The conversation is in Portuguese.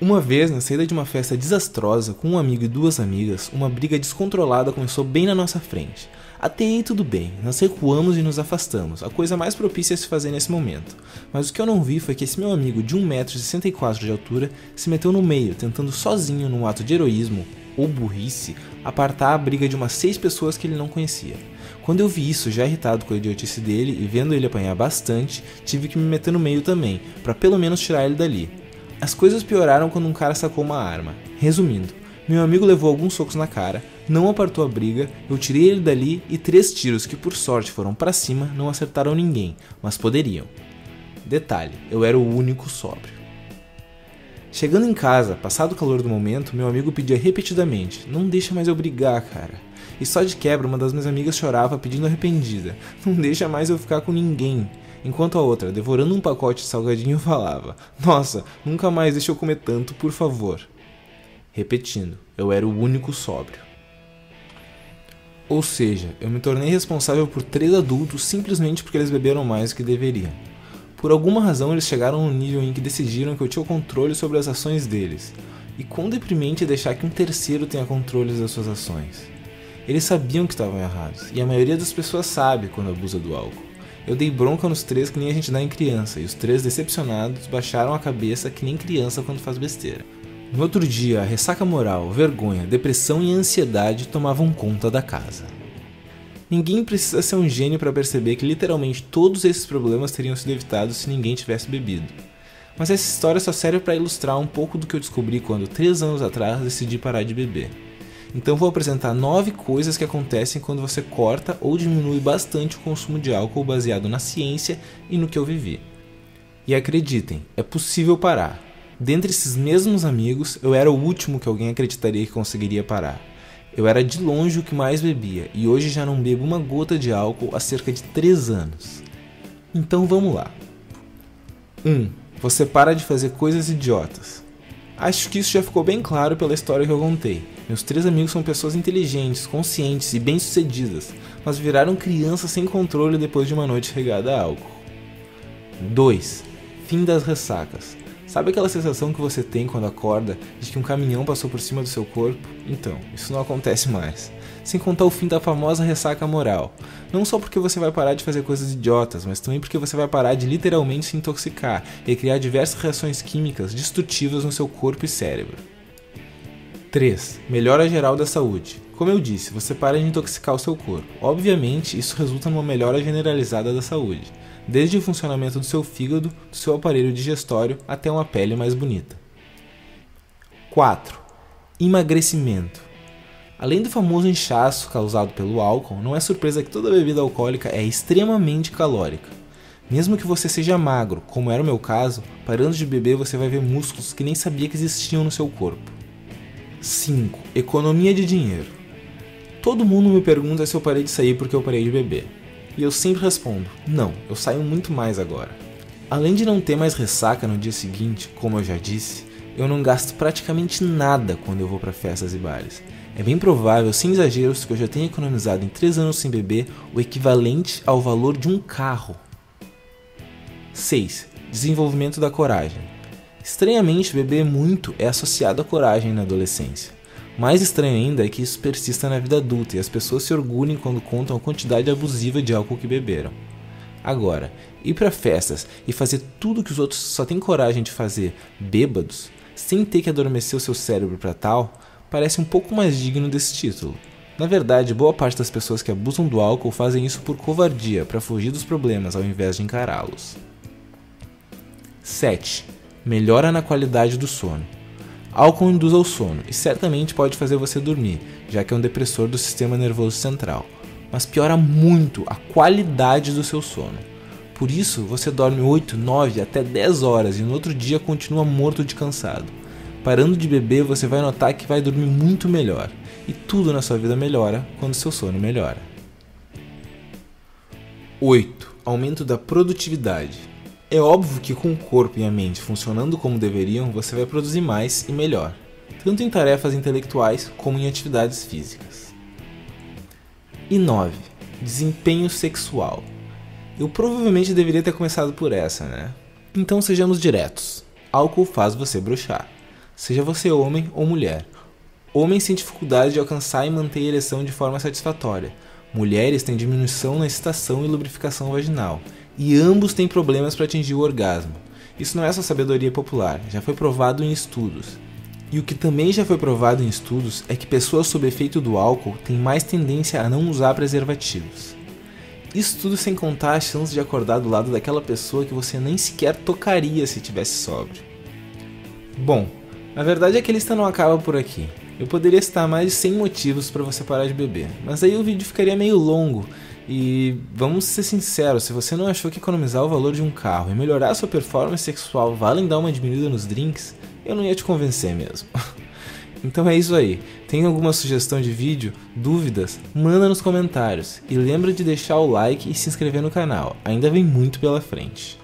Uma vez, na saída de uma festa desastrosa com um amigo e duas amigas, uma briga descontrolada começou bem na nossa frente. Até aí tudo bem, nós recuamos e nos afastamos, a coisa mais propícia a se fazer nesse momento. Mas o que eu não vi foi que esse meu amigo de 1,64m de altura se meteu no meio, tentando sozinho, num ato de heroísmo ou burrice, apartar a briga de umas seis pessoas que ele não conhecia. Quando eu vi isso, já irritado com a idiotice dele e vendo ele apanhar bastante, tive que me meter no meio também, para pelo menos tirar ele dali. As coisas pioraram quando um cara sacou uma arma. Resumindo, meu amigo levou alguns socos na cara, não apartou a briga, eu tirei ele dali e três tiros que por sorte foram para cima não acertaram ninguém, mas poderiam. Detalhe, eu era o único sóbrio. Chegando em casa, passado o calor do momento, meu amigo pedia repetidamente: Não deixa mais eu brigar, cara. E só de quebra, uma das minhas amigas chorava pedindo arrependida: Não deixa mais eu ficar com ninguém. Enquanto a outra, devorando um pacote de salgadinho, falava: Nossa, nunca mais deixa eu comer tanto, por favor. Repetindo, eu era o único sóbrio. Ou seja, eu me tornei responsável por três adultos simplesmente porque eles beberam mais do que deveriam. Por alguma razão, eles chegaram no nível em que decidiram que eu tinha o controle sobre as ações deles. E quão deprimente é deixar que um terceiro tenha controle das suas ações. Eles sabiam que estavam errados, e a maioria das pessoas sabe quando abusa do álcool. Eu dei bronca nos três que nem a gente dá em criança, e os três decepcionados baixaram a cabeça que nem criança quando faz besteira. No outro dia, a ressaca moral, vergonha, depressão e ansiedade tomavam conta da casa. Ninguém precisa ser um gênio para perceber que literalmente todos esses problemas teriam sido evitados se ninguém tivesse bebido. Mas essa história só serve para ilustrar um pouco do que eu descobri quando, três anos atrás, decidi parar de beber. Então vou apresentar nove coisas que acontecem quando você corta ou diminui bastante o consumo de álcool baseado na ciência e no que eu vivi. E acreditem, é possível parar. Dentre esses mesmos amigos, eu era o último que alguém acreditaria que conseguiria parar. Eu era de longe o que mais bebia e hoje já não bebo uma gota de álcool há cerca de 3 anos. Então vamos lá. 1. Um, você para de fazer coisas idiotas. Acho que isso já ficou bem claro pela história que eu contei. Meus três amigos são pessoas inteligentes, conscientes e bem-sucedidas, mas viraram crianças sem controle depois de uma noite regada a álcool. 2. Fim das ressacas. Sabe aquela sensação que você tem quando acorda de que um caminhão passou por cima do seu corpo? Então, isso não acontece mais. Sem contar o fim da famosa ressaca moral. Não só porque você vai parar de fazer coisas idiotas, mas também porque você vai parar de literalmente se intoxicar e criar diversas reações químicas destrutivas no seu corpo e cérebro. 3. Melhora geral da saúde. Como eu disse, você para de intoxicar o seu corpo. Obviamente, isso resulta numa melhora generalizada da saúde desde o funcionamento do seu fígado, do seu aparelho digestório até uma pele mais bonita. 4. Emagrecimento. Além do famoso inchaço causado pelo álcool, não é surpresa que toda bebida alcoólica é extremamente calórica. Mesmo que você seja magro, como era o meu caso, parando de beber você vai ver músculos que nem sabia que existiam no seu corpo. 5. Economia de dinheiro. Todo mundo me pergunta se eu parei de sair porque eu parei de beber. E eu sempre respondo: não, eu saio muito mais agora. Além de não ter mais ressaca no dia seguinte, como eu já disse, eu não gasto praticamente nada quando eu vou para festas e bares. É bem provável, sem exageros, que eu já tenha economizado em 3 anos sem beber o equivalente ao valor de um carro. 6. Desenvolvimento da coragem. Estranhamente, beber muito é associado à coragem na adolescência. Mais estranho ainda é que isso persista na vida adulta e as pessoas se orgulhem quando contam a quantidade abusiva de álcool que beberam. Agora, ir para festas e fazer tudo que os outros só têm coragem de fazer bêbados, sem ter que adormecer o seu cérebro para tal, parece um pouco mais digno desse título. Na verdade, boa parte das pessoas que abusam do álcool fazem isso por covardia, para fugir dos problemas ao invés de encará-los. 7. Melhora na qualidade do sono. Álcool induz ao sono e certamente pode fazer você dormir, já que é um depressor do sistema nervoso central, mas piora muito a qualidade do seu sono. Por isso, você dorme 8, 9 até 10 horas e no outro dia continua morto de cansado. Parando de beber, você vai notar que vai dormir muito melhor, e tudo na sua vida melhora quando seu sono melhora. 8. Aumento da produtividade. É óbvio que com o corpo e a mente funcionando como deveriam, você vai produzir mais e melhor, tanto em tarefas intelectuais como em atividades físicas. E 9. Desempenho sexual. Eu provavelmente deveria ter começado por essa, né? Então sejamos diretos. Álcool faz você bruxar. seja você homem ou mulher. Homens têm dificuldade de alcançar e manter a ereção de forma satisfatória. Mulheres têm diminuição na excitação e lubrificação vaginal. E ambos têm problemas para atingir o orgasmo. Isso não é só sabedoria popular, já foi provado em estudos. E o que também já foi provado em estudos é que pessoas sob efeito do álcool têm mais tendência a não usar preservativos. Isso tudo sem contar a chance de acordar do lado daquela pessoa que você nem sequer tocaria se tivesse sóbrio. Bom, a verdade é que a lista não acaba por aqui. Eu poderia citar mais de 100 motivos para você parar de beber, mas aí o vídeo ficaria meio longo. E vamos ser sinceros, se você não achou que economizar o valor de um carro e melhorar a sua performance sexual valem dar uma diminuída nos drinks, eu não ia te convencer mesmo. Então é isso aí. Tem alguma sugestão de vídeo, dúvidas? Manda nos comentários e lembra de deixar o like e se inscrever no canal. Ainda vem muito pela frente.